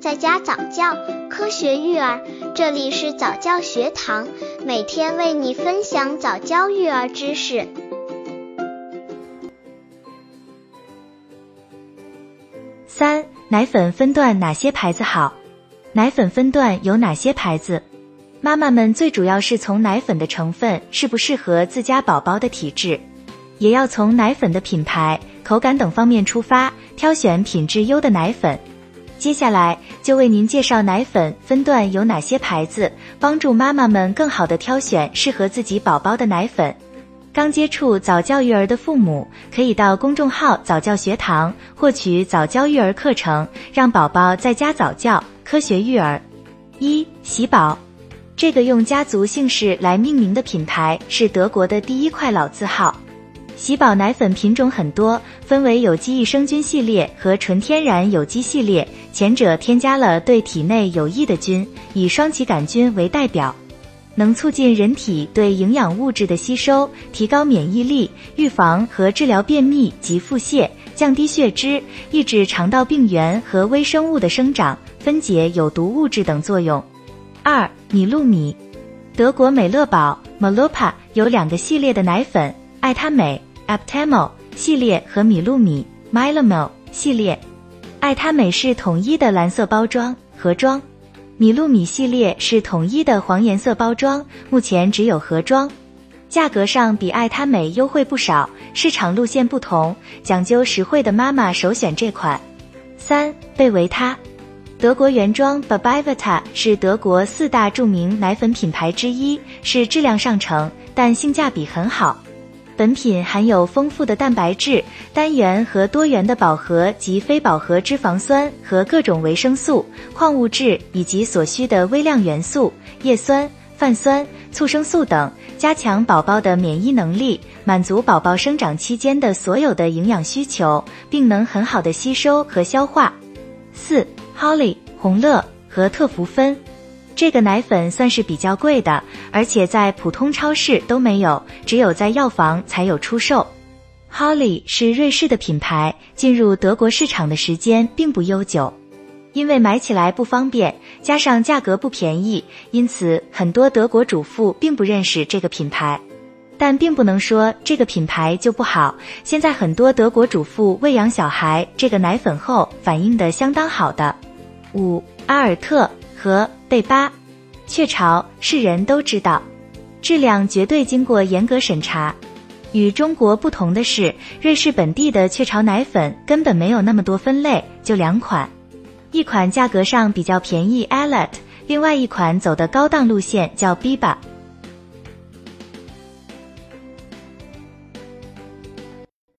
在家早教，科学育儿，这里是早教学堂，每天为你分享早教育儿知识。三、奶粉分段哪些牌子好？奶粉分段有哪些牌子？妈妈们最主要是从奶粉的成分适不适合自家宝宝的体质，也要从奶粉的品牌、口感等方面出发，挑选品质优的奶粉。接下来就为您介绍奶粉分段有哪些牌子，帮助妈妈们更好的挑选适合自己宝宝的奶粉。刚接触早教育儿的父母，可以到公众号早教学堂获取早教育儿课程，让宝宝在家早教，科学育儿。一喜宝，这个用家族姓氏来命名的品牌是德国的第一块老字号。喜宝奶粉品种很多，分为有机益生菌系列和纯天然有机系列。前者添加了对体内有益的菌，以双歧杆菌为代表，能促进人体对营养物质的吸收，提高免疫力，预防和治疗便秘及腹泻，降低血脂，抑制肠道病原和微生物的生长，分解有毒物质等作用。二米露米，德国美乐宝 Malupa 有两个系列的奶粉，爱他美。Aptamil 系列和米露米 Milamil 系列，爱他美是统一的蓝色包装盒装，米露米系列是统一的黄颜色包装，目前只有盒装，价格上比爱他美优惠不少。市场路线不同，讲究实惠的妈妈首选这款。三贝维他，德国原装 Babivita 是德国四大著名奶粉品牌之一，是质量上乘，但性价比很好。本品含有丰富的蛋白质、单元和多元的饱和及非饱和脂肪酸和各种维生素、矿物质以及所需的微量元素、叶酸、泛酸、促生素等，加强宝宝的免疫能力，满足宝宝生长期间的所有的营养需求，并能很好的吸收和消化。四，Holly 红乐和特福芬。这个奶粉算是比较贵的，而且在普通超市都没有，只有在药房才有出售。Holly 是瑞士的品牌，进入德国市场的时间并不悠久，因为买起来不方便，加上价格不便宜，因此很多德国主妇并不认识这个品牌。但并不能说这个品牌就不好。现在很多德国主妇喂养小孩这个奶粉后，反应的相当好的。五阿尔特和。贝巴，雀巢是人都知道，质量绝对经过严格审查。与中国不同的是，瑞士本地的雀巢奶粉根本没有那么多分类，就两款，一款价格上比较便宜 a l e t 另外一款走的高档路线叫 Biba。